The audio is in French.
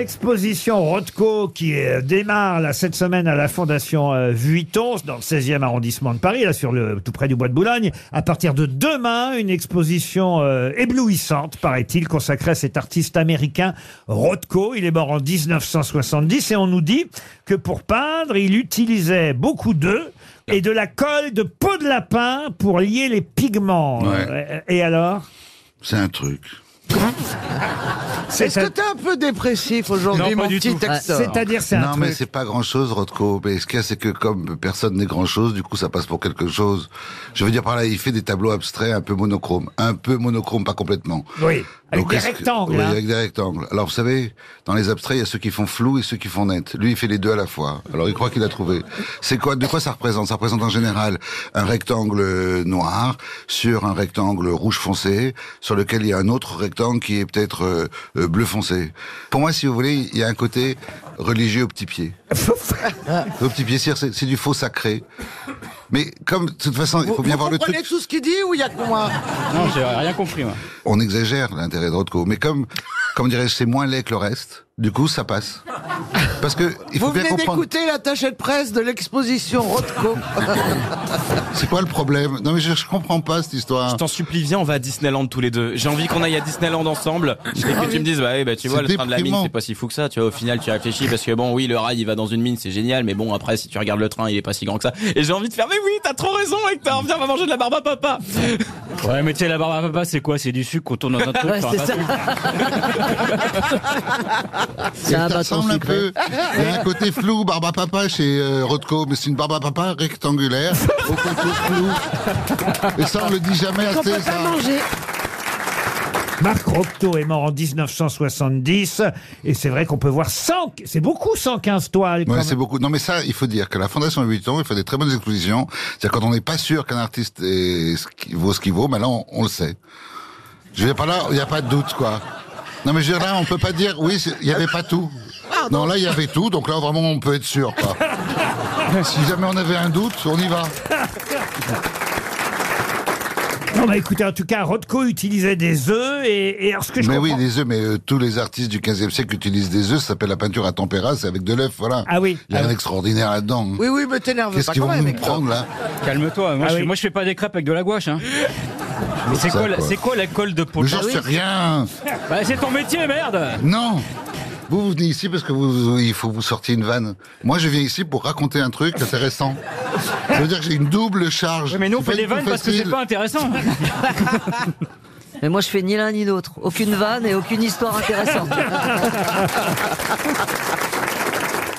exposition Rothko qui euh, démarre là, cette semaine à la Fondation euh, Vuitton, dans le 16e arrondissement de Paris, là sur le tout près du bois de Boulogne. À partir de demain, une exposition euh, éblouissante, paraît-il, consacrée à cet artiste américain Rothko. Il est mort en 1970 et on nous dit que pour peindre, il utilisait beaucoup d'œufs et de la colle de peau de lapin pour lier les pigments. Ouais. Et alors? C'est un truc. Est-ce que t'es un peu dépressif aujourd'hui, Non, pas mon du petit tout. C'est-à-dire, c'est un non, mais truc. c'est pas grand chose, Rothko. Mais ce qu'il y a, c'est que comme personne n'est grand chose, du coup, ça passe pour quelque chose. Je veux dire par là, il fait des tableaux abstraits un peu monochromes. Un peu monochrome, pas complètement. Oui, avec Donc, des est-ce que- rectangles. Oui, hein. avec des rectangles. Alors, vous savez, dans les abstraits, il y a ceux qui font flou et ceux qui font net. Lui, il fait les deux à la fois. Alors, il croit qu'il a trouvé. C'est quoi, de quoi ça représente? Ça représente en général un rectangle noir sur un rectangle rouge foncé, sur lequel il y a un autre rectangle qui est peut-être euh, bleu foncé. Pour moi, si vous voulez, il y a un côté religieux au petit pied. au petit pied, c'est c'est du faux sacré. Mais comme, de toute façon, il faut Vous, bien vous voir le comprenez truc. tout ce qu'il dit ou il y a que moi? Non, j'ai rien compris, moi. on exagère l'intérêt de Rothko, mais comme, comme dirais-je, c'est moins laid que le reste, du coup, ça passe. Parce que, il faut Vous bien venez comprendre, d'écouter l'attaché de presse de l'exposition Rothko. c'est quoi le problème? Non, mais je, je comprends pas cette histoire. Je t'en supplie, viens, on va à Disneyland tous les deux. J'ai envie qu'on aille à Disneyland ensemble et que tu me dises, bah, oui, bah tu vois, le train de la mine, déprimant. c'est pas si fou que ça. Tu vois, au final, tu réfléchis parce que bon, oui, le rail, il va dans une mine, c'est génial, mais bon, après, si tu regardes le train, il est pas si grand que ça. Et j'ai envie de faire, mais oui, t'as trop raison, Hector, viens, on va manger de la barbe à papa. Ouais, mais tu sais, la barbe à papa, c'est quoi? C'est du sucre qu'on tourne dans un truc. Ouais, c'est ça. C'est Ça un bâton ressemble un peu. Il y a un côté flou, barbe à papa chez euh, Rothko, mais c'est une barbe à papa rectangulaire, au contour flou. Et ça, on le dit jamais Qu'on assez, peut ça. pas manger. Marc Rocto est mort en 1970 et c'est vrai qu'on peut voir 100, c'est beaucoup 115 toiles. Ouais, c'est beaucoup. Non, mais ça, il faut dire que la Fondation Louis Vuitton, il fait des très bonnes expositions. C'est-à-dire quand on n'est pas sûr qu'un artiste est ce qui- vaut ce qu'il vaut, mais là, on, on le sait. Je dire, pas là, il n'y a pas de doute, quoi. Non, mais je veux dire, là, on peut pas dire, oui, c'est- il n'y avait pas tout. Non, là, il y avait tout, donc là, vraiment, on peut être sûr, quoi. si jamais on avait un doute, on y va. Non, bah écoutez, en tout cas, Rothko utilisait des œufs et, et alors ce que je Mais comprends... oui, des œufs, mais euh, tous les artistes du 15e siècle utilisent des œufs, ça s'appelle la peinture à tempéra, c'est avec de l'œuf, voilà. Ah oui. Il y a Ah un oui. extraordinaire là-dedans. Oui, oui, mais t'énerve Qu'est-ce pas qu'ils quand vont même. nous Hector. prendre, là? Calme-toi. Moi, Ah je, oui. moi, je fais pas des crêpes avec de la gouache. Hein. Mais c'est quoi, la- quoi. c'est quoi la colle de de j'en sais rien Bah, c'est ton métier, merde Non vous, vous venez ici parce que vous, il faut vous sortir une vanne. Moi, je viens ici pour raconter un truc intéressant. Ça veut dire que j'ai une double charge. Oui, mais nous, on fait pas des vannes parce que c'est pas intéressant. Mais moi, je fais ni l'un ni l'autre. Aucune vanne et aucune histoire intéressante.